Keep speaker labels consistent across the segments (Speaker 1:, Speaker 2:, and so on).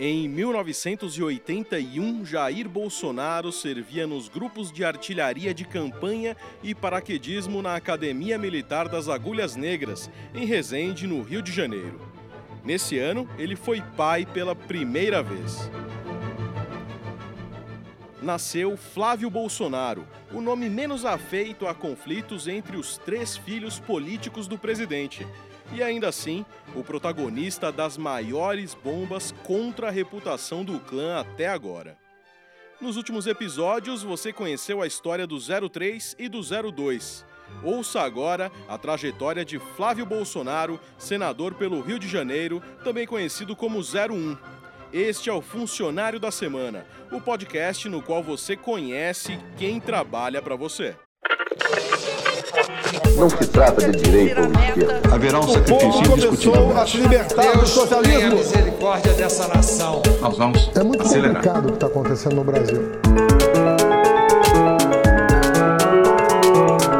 Speaker 1: Em 1981, Jair Bolsonaro servia nos grupos de artilharia de campanha e paraquedismo na Academia Militar das Agulhas Negras, em Resende, no Rio de Janeiro. Nesse ano, ele foi pai pela primeira vez. Nasceu Flávio Bolsonaro, o nome menos afeito a conflitos entre os três filhos políticos do presidente e ainda assim o protagonista das maiores bombas contra a reputação do clã até agora. Nos últimos episódios você conheceu a história do 03 e do 02. Ouça agora a trajetória de Flávio Bolsonaro, senador pelo Rio de Janeiro, também conhecido como 01. Este é o Funcionário da Semana, o podcast no qual você conhece quem trabalha para você.
Speaker 2: Não se trata de direita ou esquerda.
Speaker 3: Haverá um sacrifício indiscutível.
Speaker 4: a se libertar do socialismo.
Speaker 5: a misericórdia dessa nação.
Speaker 3: Nós vamos
Speaker 4: É muito
Speaker 3: acelerar.
Speaker 4: complicado o que está acontecendo no Brasil.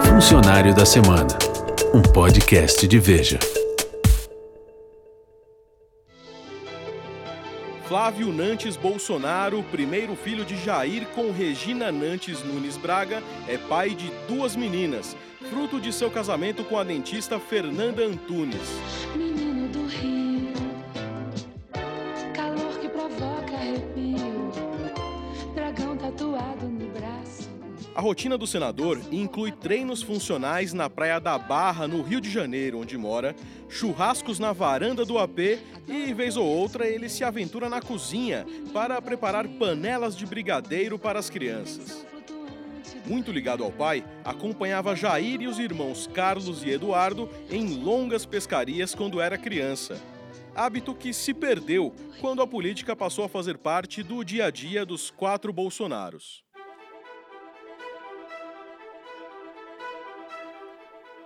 Speaker 6: Funcionário da Semana, um podcast de Veja.
Speaker 1: Flávio Nantes Bolsonaro, primeiro filho de Jair com Regina Nantes Nunes Braga, é pai de duas meninas, fruto de seu casamento com a dentista Fernanda Antunes.
Speaker 7: Menino do Rio, calor que provoca arrepio, dragão tatuado no braço.
Speaker 1: A rotina do senador inclui treinos funcionais na Praia da Barra, no Rio de Janeiro, onde mora, churrascos na varanda do AP e, vez ou outra, ele se aventura na cozinha para preparar panelas de brigadeiro para as crianças. Muito ligado ao pai, acompanhava Jair e os irmãos Carlos e Eduardo em longas pescarias quando era criança. Hábito que se perdeu quando a política passou a fazer parte do dia a dia dos quatro Bolsonaros.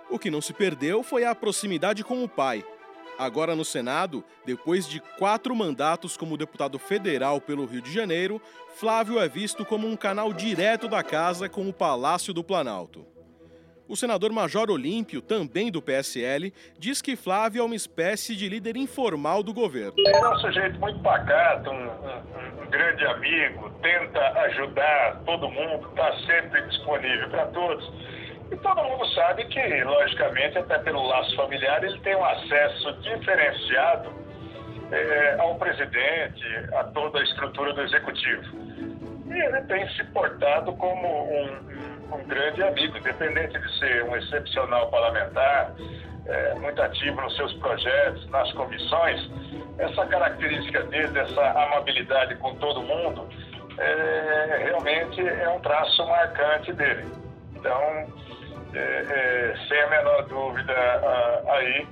Speaker 1: O que não se perdeu foi a proximidade com o pai. Agora no Senado, depois de quatro mandatos como deputado federal pelo Rio de Janeiro, Flávio é visto como um canal direto da casa com o Palácio do Planalto. O senador Major Olímpio, também do PSL, diz que Flávio é uma espécie de líder informal do governo.
Speaker 8: Ele é um sujeito muito pacato, um, um- um grande amigo, tenta ajudar todo mundo, está sempre disponível para todos. E todo mundo sabe que, logicamente, até pelo laço familiar, ele tem um acesso diferenciado eh, ao presidente, a toda a estrutura do executivo. E ele tem se portado como um, um- grande amigo, independente de ser um excepcional parlamentar, eh, muito ativo nos seus projetos, nas comissões. Essa característica dele, essa amabilidade com todo mundo, eh, realmente é um traço marcante dele. Então, eh, eh, sem a menor dúvida ah, aí,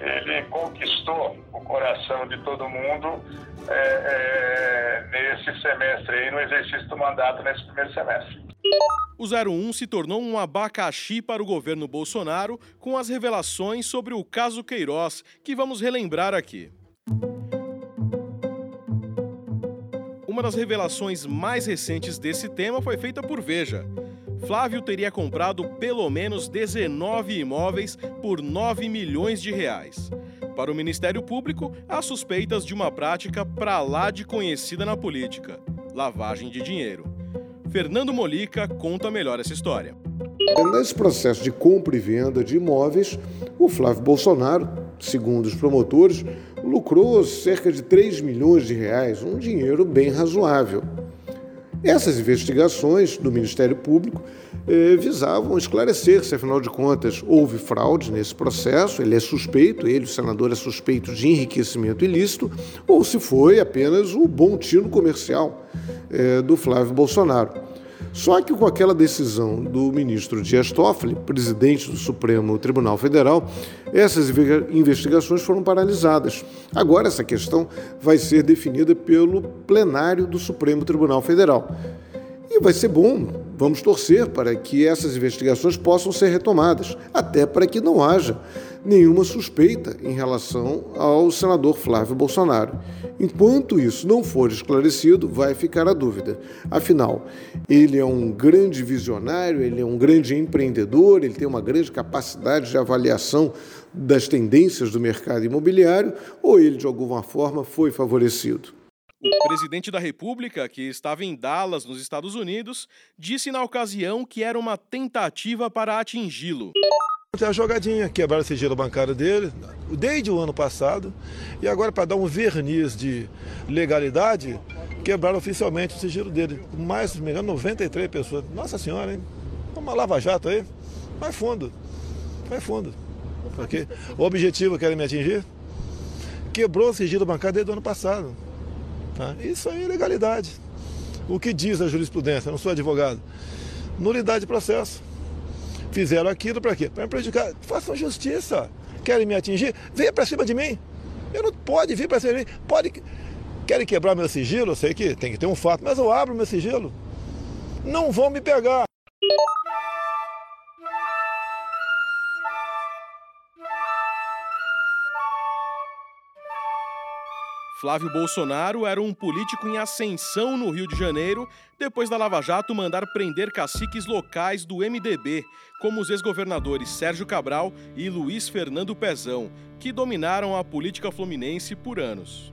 Speaker 8: ele conquistou o coração de todo mundo eh, eh, nesse semestre aí, no exercício do mandato nesse primeiro semestre.
Speaker 1: O 01 se tornou um abacaxi para o governo Bolsonaro com as revelações sobre o caso Queiroz, que vamos relembrar aqui. Uma das revelações mais recentes desse tema foi feita por Veja. Flávio teria comprado pelo menos 19 imóveis por 9 milhões de reais. Para o Ministério Público, há suspeitas de uma prática pra lá de conhecida na política: lavagem de dinheiro. Fernando Molica conta melhor essa história.
Speaker 9: Nesse processo de compra e venda de imóveis, o Flávio Bolsonaro, segundo os promotores, lucrou cerca de 3 milhões de reais, um dinheiro bem razoável. Essas investigações do Ministério Público eh, visavam esclarecer se, afinal de contas, houve fraude nesse processo, ele é suspeito, ele, o senador, é suspeito de enriquecimento ilícito, ou se foi apenas o bom tino comercial eh, do Flávio Bolsonaro. Só que com aquela decisão do ministro Dias Toffoli, presidente do Supremo Tribunal Federal, essas inve- investigações foram paralisadas. Agora essa questão vai ser definida pelo plenário do Supremo Tribunal Federal. E vai ser bom, vamos torcer para que essas investigações possam ser retomadas, até para que não haja nenhuma suspeita em relação ao senador Flávio Bolsonaro. Enquanto isso não for esclarecido, vai ficar a dúvida. Afinal, ele é um grande visionário, ele é um grande empreendedor, ele tem uma grande capacidade de avaliação das tendências do mercado imobiliário, ou ele de alguma forma foi favorecido?
Speaker 1: O presidente da República, que estava em Dallas, nos Estados Unidos, disse na ocasião que era uma tentativa para atingi-lo.
Speaker 3: A jogadinha, quebraram o sigilo bancário dele desde o ano passado e agora para dar um verniz de legalidade, quebraram oficialmente o sigilo dele. Mais, se me engano, 93 pessoas. Nossa senhora, hein? Uma lava-jato aí. Vai fundo. Vai fundo. Porque o objetivo querem me atingir? Quebrou o sigilo bancário desde o ano passado. Tá? Isso aí é legalidade. O que diz a jurisprudência? Eu não sou advogado. Nulidade de processo. Fizeram aquilo para quê? Para me prejudicar. Façam justiça. Querem me atingir? Venha para cima de mim. Eu não pode vir para cima de mim. Pode. Querem quebrar meu sigilo? Eu sei que tem que ter um fato, mas eu abro meu sigilo. Não vão me pegar.
Speaker 1: Flávio Bolsonaro era um político em ascensão no Rio de Janeiro, depois da Lava Jato mandar prender caciques locais do MDB, como os ex-governadores Sérgio Cabral e Luiz Fernando Pezão, que dominaram a política fluminense por anos.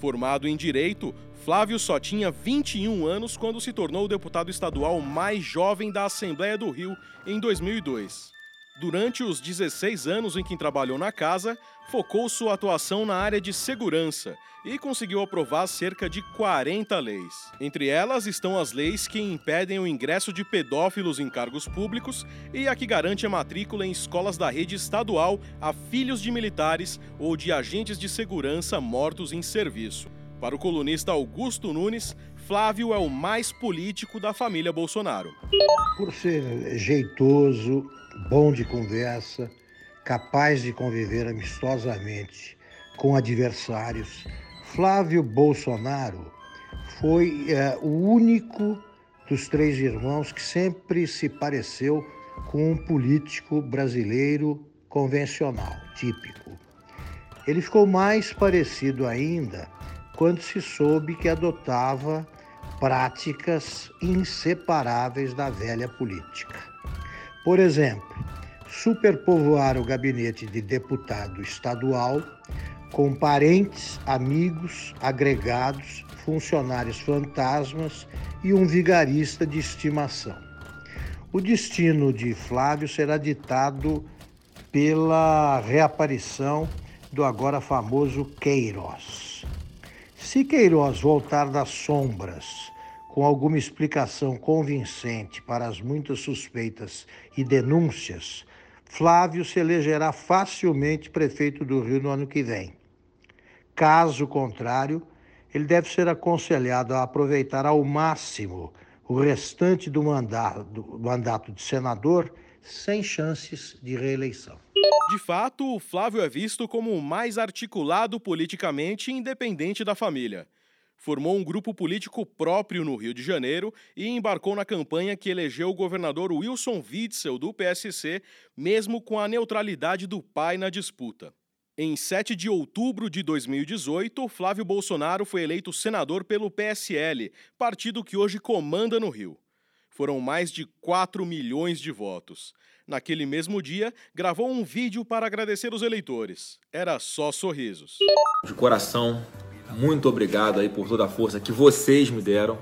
Speaker 1: Formado em direito, Flávio só tinha 21 anos quando se tornou o deputado estadual mais jovem da Assembleia do Rio em 2002. Durante os 16 anos em que trabalhou na casa, focou sua atuação na área de segurança e conseguiu aprovar cerca de 40 leis. Entre elas estão as leis que impedem o ingresso de pedófilos em cargos públicos e a que garante a matrícula em escolas da rede estadual a filhos de militares ou de agentes de segurança mortos em serviço. Para o colunista Augusto Nunes, Flávio é o mais político da família Bolsonaro.
Speaker 10: Por ser jeitoso, bom de conversa, capaz de conviver amistosamente com adversários, Flávio Bolsonaro foi é, o único dos três irmãos que sempre se pareceu com um político brasileiro convencional, típico. Ele ficou mais parecido ainda quando se soube que adotava práticas inseparáveis da velha política. Por exemplo, superpovoar o gabinete de deputado estadual com parentes, amigos, agregados, funcionários fantasmas e um vigarista de estimação. O destino de Flávio será ditado pela reaparição do agora famoso Queiroz. Se Queiroz voltar das sombras com alguma explicação convincente para as muitas suspeitas e denúncias, Flávio se elegerá facilmente prefeito do Rio no ano que vem. Caso contrário, ele deve ser aconselhado a aproveitar ao máximo o restante do mandato, do mandato de senador sem chances de reeleição.
Speaker 1: De fato, Flávio é visto como o mais articulado politicamente independente da família formou um grupo político próprio no Rio de Janeiro e embarcou na campanha que elegeu o governador Wilson Witzel, do PSC, mesmo com a neutralidade do pai na disputa. Em 7 de outubro de 2018, Flávio Bolsonaro foi eleito senador pelo PSL, partido que hoje comanda no Rio. Foram mais de 4 milhões de votos. Naquele mesmo dia, gravou um vídeo para agradecer os eleitores. Era só sorrisos.
Speaker 11: De coração, muito obrigado aí por toda a força que vocês me deram.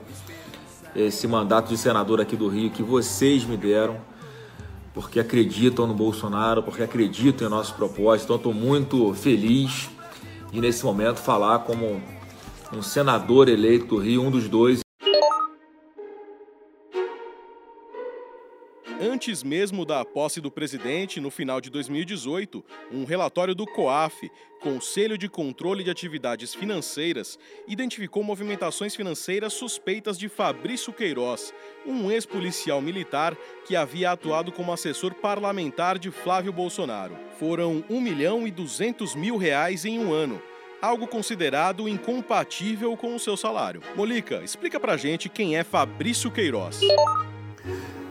Speaker 11: Esse mandato de senador aqui do Rio que vocês me deram, porque acreditam no Bolsonaro, porque acreditam em nosso propósito. Então, estou muito feliz de, nesse momento, falar como um senador eleito do Rio, um dos dois,
Speaker 1: Antes mesmo da posse do presidente, no final de 2018, um relatório do COAF, Conselho de Controle de Atividades Financeiras, identificou movimentações financeiras suspeitas de Fabrício Queiroz, um ex-policial militar que havia atuado como assessor parlamentar de Flávio Bolsonaro. Foram 1 milhão e 200 mil reais em um ano algo considerado incompatível com o seu salário. Molica, explica pra gente quem é Fabrício Queiroz.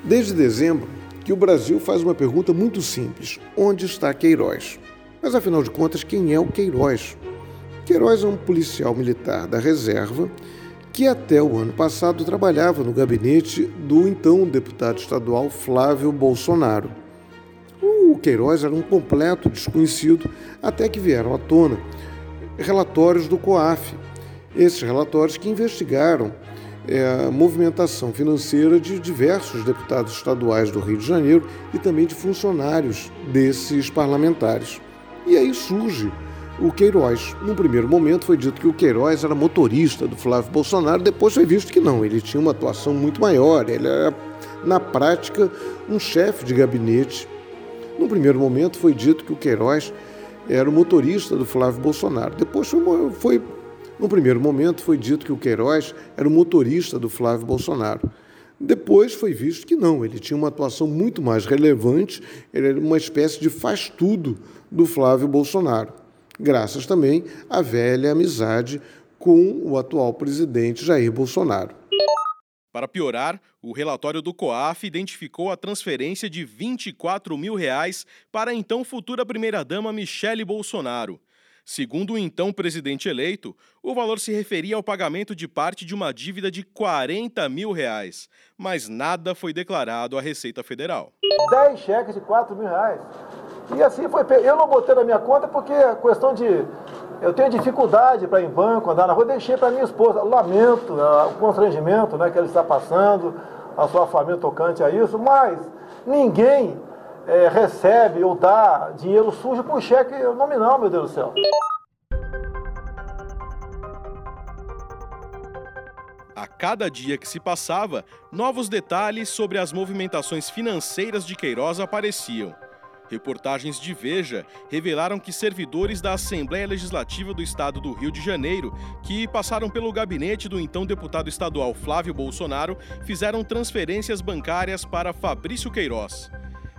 Speaker 9: Desde dezembro, que o Brasil faz uma pergunta muito simples: onde está Queiroz? Mas afinal de contas, quem é o Queiroz? Queiroz é um policial militar da reserva que até o ano passado trabalhava no gabinete do então deputado estadual Flávio Bolsonaro. O Queiroz era um completo desconhecido até que vieram à tona relatórios do COAF, Esses relatórios que investigaram é, movimentação financeira de diversos deputados estaduais do Rio de Janeiro e também de funcionários desses parlamentares. E aí surge o Queiroz. No primeiro momento foi dito que o Queiroz era motorista do Flávio Bolsonaro, depois foi visto que não, ele tinha uma atuação muito maior, ele era, na prática, um chefe de gabinete. No primeiro momento foi dito que o Queiroz era o motorista do Flávio Bolsonaro. Depois foi, foi no primeiro momento foi dito que o Queiroz era o motorista do Flávio Bolsonaro. Depois foi visto que não, ele tinha uma atuação muito mais relevante, ele era uma espécie de faz-tudo do Flávio Bolsonaro, graças também à velha amizade com o atual presidente Jair Bolsonaro.
Speaker 1: Para piorar, o relatório do COAF identificou a transferência de 24 mil reais para a então futura primeira-dama Michele Bolsonaro. Segundo o então presidente eleito, o valor se referia ao pagamento de parte de uma dívida de 40 mil reais, mas nada foi declarado à Receita Federal.
Speaker 4: 10 cheques de 4 mil reais. E assim foi. Eu não botei na minha conta porque a questão de. Eu tenho dificuldade para ir em banco, andar na rua, deixei para minha esposa. Lamento uh, o constrangimento né, que ela está passando, a sua família tocante a isso, mas ninguém é, recebe ou dá dinheiro sujo com cheque nominal, meu Deus do céu.
Speaker 1: A cada dia que se passava, novos detalhes sobre as movimentações financeiras de Queiroz apareciam. Reportagens de Veja revelaram que servidores da Assembleia Legislativa do Estado do Rio de Janeiro, que passaram pelo gabinete do então deputado estadual Flávio Bolsonaro, fizeram transferências bancárias para Fabrício Queiroz.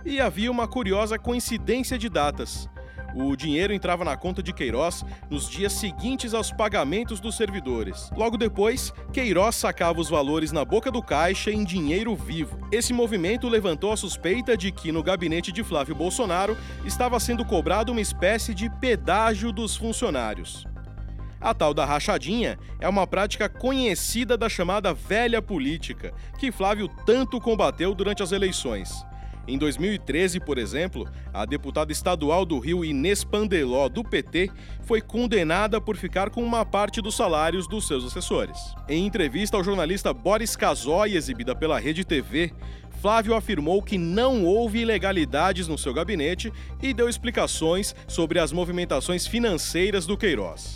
Speaker 1: E havia uma curiosa coincidência de datas. O dinheiro entrava na conta de Queiroz nos dias seguintes aos pagamentos dos servidores. Logo depois, Queiroz sacava os valores na boca do caixa em dinheiro vivo. Esse movimento levantou a suspeita de que no gabinete de Flávio Bolsonaro estava sendo cobrado uma espécie de pedágio dos funcionários. A tal da rachadinha é uma prática conhecida da chamada velha política, que Flávio tanto combateu durante as eleições. Em 2013, por exemplo, a deputada estadual do Rio Inês Pandeló, do PT, foi condenada por ficar com uma parte dos salários dos seus assessores. Em entrevista ao jornalista Boris Casoy, exibida pela Rede TV, Flávio afirmou que não houve ilegalidades no seu gabinete e deu explicações sobre as movimentações financeiras do Queiroz.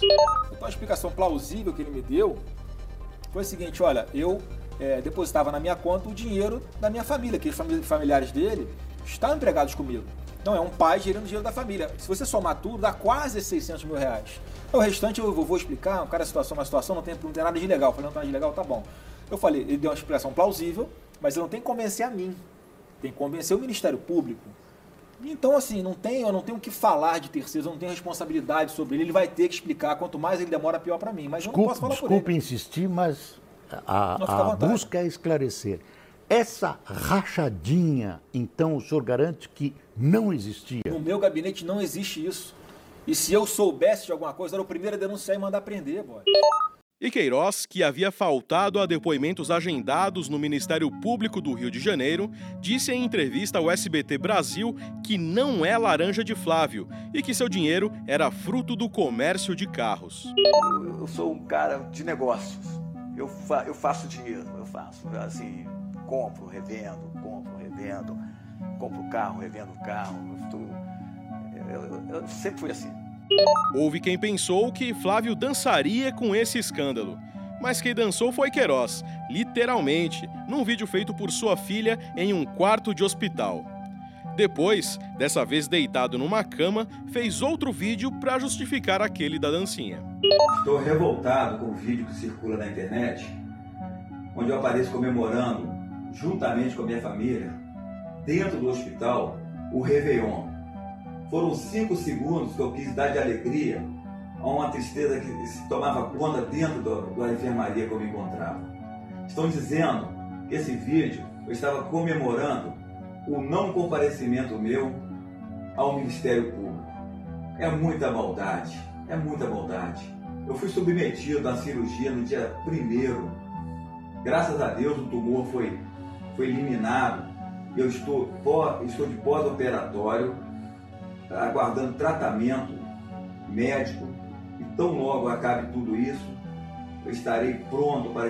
Speaker 11: Então, a explicação plausível que ele me deu foi o seguinte: olha, eu é, depositava na minha conta o dinheiro da minha família, que os familiares dele estão empregados comigo. Então é um pai gerando dinheiro da família. Se você somar tudo, dá quase 600 mil reais. O restante eu vou explicar, cada situação, uma situação, não tem, não tem nada de legal. Eu falei, não tem nada de legal, tá bom. Eu falei, ele deu uma explicação plausível, mas ele não tem que convencer a mim. Tem que convencer o Ministério Público. Então, assim, não tem, eu não tenho o que falar de terceiros, eu não tenho responsabilidade sobre ele. Ele vai ter que explicar. Quanto mais ele demora, pior para mim. Mas desculpe, eu não posso falar
Speaker 12: desculpe
Speaker 11: por ele.
Speaker 12: insistir, mas a, a busca é esclarecer. Essa rachadinha, então, o senhor garante que não existia?
Speaker 11: No meu gabinete não existe isso. E se eu soubesse de alguma coisa, era o primeiro a denunciar e mandar prender, boy.
Speaker 1: E Queiroz, que havia faltado a depoimentos agendados no Ministério Público do Rio de Janeiro, disse em entrevista ao SBT Brasil que não é laranja de Flávio e que seu dinheiro era fruto do comércio de carros.
Speaker 13: Eu sou um cara de negócios eu, fa eu faço dinheiro, eu faço. Assim, compro, revendo, compro, revendo, compro carro, revendo carro. Eu, eu, eu sempre fui assim.
Speaker 1: Houve quem pensou que Flávio dançaria com esse escândalo. Mas quem dançou foi Queiroz, literalmente, num vídeo feito por sua filha em um quarto de hospital. Depois, dessa vez deitado numa cama, fez outro vídeo para justificar aquele da dancinha.
Speaker 14: Estou revoltado com o vídeo que circula na internet, onde eu apareço comemorando, juntamente com a minha família, dentro do hospital, o Réveillon. Foram cinco segundos que eu quis dar de alegria a uma tristeza que se tomava conta dentro do, da enfermaria que eu me encontrava. Estão dizendo que esse vídeo eu estava comemorando o não comparecimento meu ao Ministério Público. É muita maldade, é muita maldade. Eu fui submetido à cirurgia no dia primeiro. Graças a Deus o tumor foi, foi eliminado. Eu estou, estou de pós-operatório, aguardando tratamento médico. E tão logo acabe tudo isso, eu estarei pronto para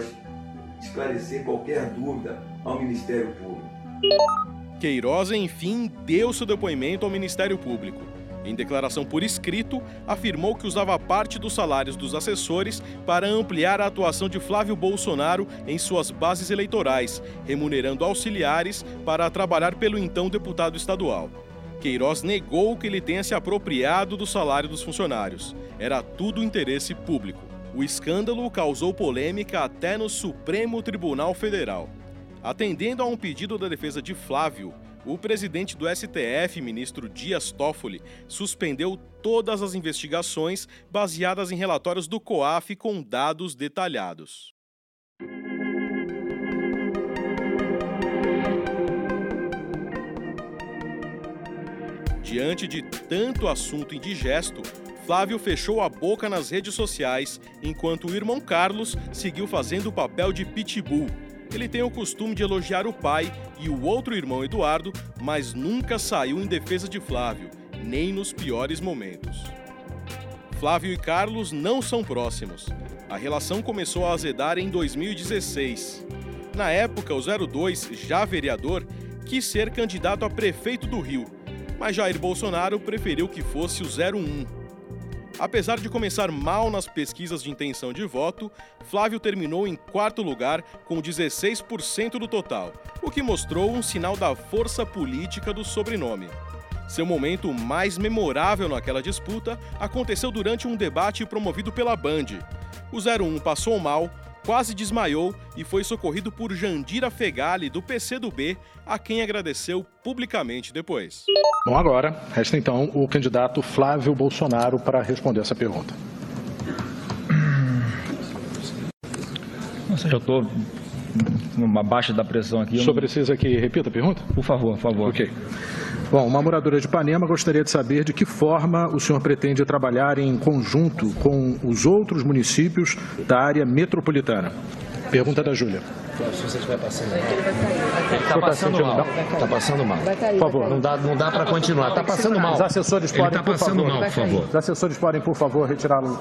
Speaker 14: esclarecer qualquer dúvida ao Ministério Público.
Speaker 1: Queiroz, enfim, deu seu depoimento ao Ministério Público. Em declaração por escrito, afirmou que usava parte dos salários dos assessores para ampliar a atuação de Flávio Bolsonaro em suas bases eleitorais, remunerando auxiliares para trabalhar pelo então deputado estadual. Queiroz negou que ele tenha se apropriado do salário dos funcionários. Era tudo interesse público. O escândalo causou polêmica até no Supremo Tribunal Federal. Atendendo a um pedido da defesa de Flávio, o presidente do STF, ministro Dias Toffoli, suspendeu todas as investigações baseadas em relatórios do COAF com dados detalhados. Diante de tanto assunto indigesto, Flávio fechou a boca nas redes sociais, enquanto o irmão Carlos seguiu fazendo o papel de pitbull. Ele tem o costume de elogiar o pai e o outro irmão Eduardo, mas nunca saiu em defesa de Flávio, nem nos piores momentos. Flávio e Carlos não são próximos. A relação começou a azedar em 2016. Na época, o 02, já vereador, quis ser candidato a prefeito do Rio, mas Jair Bolsonaro preferiu que fosse o 01. Apesar de começar mal nas pesquisas de intenção de voto, Flávio terminou em quarto lugar com 16% do total, o que mostrou um sinal da força política do sobrenome. Seu momento mais memorável naquela disputa aconteceu durante um debate promovido pela Band. O 01 passou mal, quase desmaiou e foi socorrido por Jandira Fegali, do PCdoB, a quem agradeceu publicamente depois.
Speaker 15: Bom, agora resta então o candidato Flávio Bolsonaro para responder essa pergunta.
Speaker 16: Eu estou numa baixa da pressão aqui.
Speaker 15: O senhor não... precisa que repita a pergunta?
Speaker 16: Por favor, por favor.
Speaker 15: Ok. Bom, uma moradora de Ipanema gostaria de saber de que forma o senhor pretende trabalhar em conjunto com os outros municípios da área metropolitana. Pergunta da Júlia.
Speaker 16: Se você estiver passando mal. Está passando mal. Está passando mal. Por favor, não dá, não dá para continuar. Está passando mal.
Speaker 15: Os assessores podem,
Speaker 16: tá passando
Speaker 15: por
Speaker 16: mal, por favor.
Speaker 15: Os assessores podem, por favor, retirá-lo.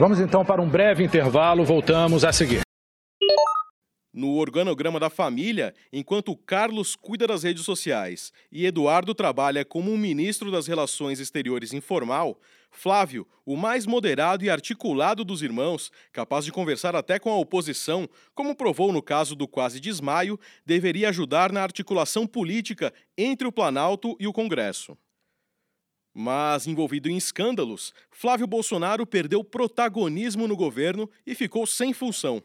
Speaker 15: Vamos então para um breve intervalo. Voltamos a seguir.
Speaker 1: No organograma da família, enquanto Carlos cuida das redes sociais e Eduardo trabalha como um ministro das Relações Exteriores informal, Flávio, o mais moderado e articulado dos irmãos, capaz de conversar até com a oposição, como provou no caso do quase desmaio, deveria ajudar na articulação política entre o Planalto e o Congresso. Mas, envolvido em escândalos, Flávio Bolsonaro perdeu protagonismo no governo e ficou sem função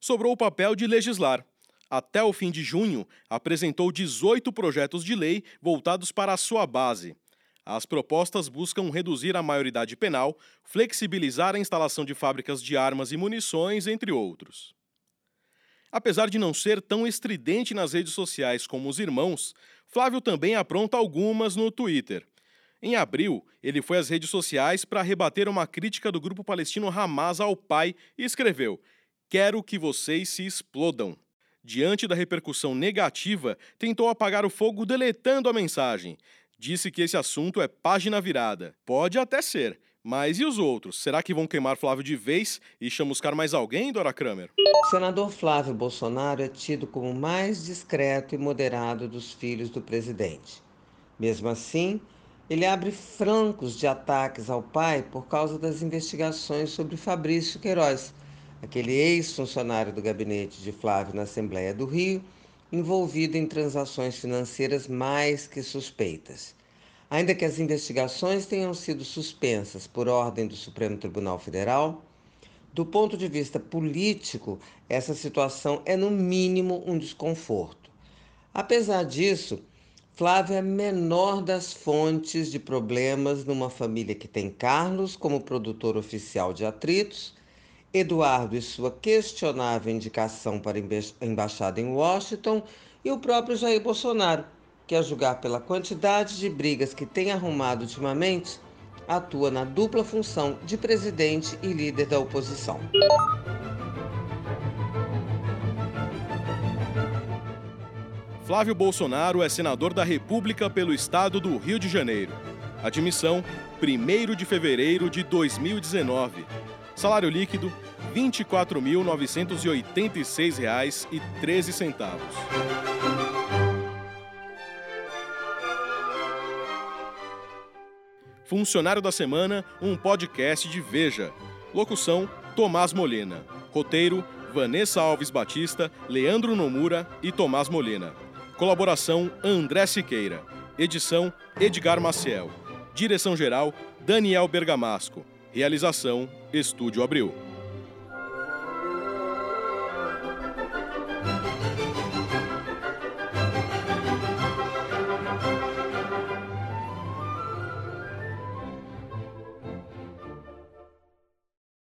Speaker 1: sobrou o papel de legislar. Até o fim de junho, apresentou 18 projetos de lei voltados para a sua base. As propostas buscam reduzir a maioridade penal, flexibilizar a instalação de fábricas de armas e munições, entre outros. Apesar de não ser tão estridente nas redes sociais como os irmãos, Flávio também apronta algumas no Twitter. Em abril, ele foi às redes sociais para rebater uma crítica do grupo palestino Hamas ao pai e escreveu: Quero que vocês se explodam. Diante da repercussão negativa, tentou apagar o fogo deletando a mensagem. Disse que esse assunto é página virada. Pode até ser, mas e os outros? Será que vão queimar Flávio de vez e chamuscar mais alguém, Dora Kramer?
Speaker 17: O senador Flávio Bolsonaro é tido como o mais discreto e moderado dos filhos do presidente. Mesmo assim, ele abre francos de ataques ao pai por causa das investigações sobre Fabrício Queiroz aquele ex-funcionário do gabinete de Flávio na Assembleia do Rio, envolvido em transações financeiras mais que suspeitas. Ainda que as investigações tenham sido suspensas por ordem do Supremo Tribunal Federal, do ponto de vista político, essa situação é no mínimo um desconforto. Apesar disso, Flávio é menor das fontes de problemas numa família que tem Carlos como produtor oficial de atritos Eduardo e sua questionável indicação para a embaixada em Washington e o próprio Jair Bolsonaro, que, a julgar pela quantidade de brigas que tem arrumado ultimamente, atua na dupla função de presidente e líder da oposição.
Speaker 1: Flávio Bolsonaro é senador da República pelo estado do Rio de Janeiro. Admissão 1 de fevereiro de 2019. Salário líquido R$ 24.986,13. Funcionário da Semana, um podcast de Veja. Locução: Tomás Molena. Roteiro: Vanessa Alves Batista, Leandro Nomura e Tomás Molena. Colaboração: André Siqueira. Edição: Edgar Maciel. Direção-geral: Daniel Bergamasco. Realização: Estúdio Abril.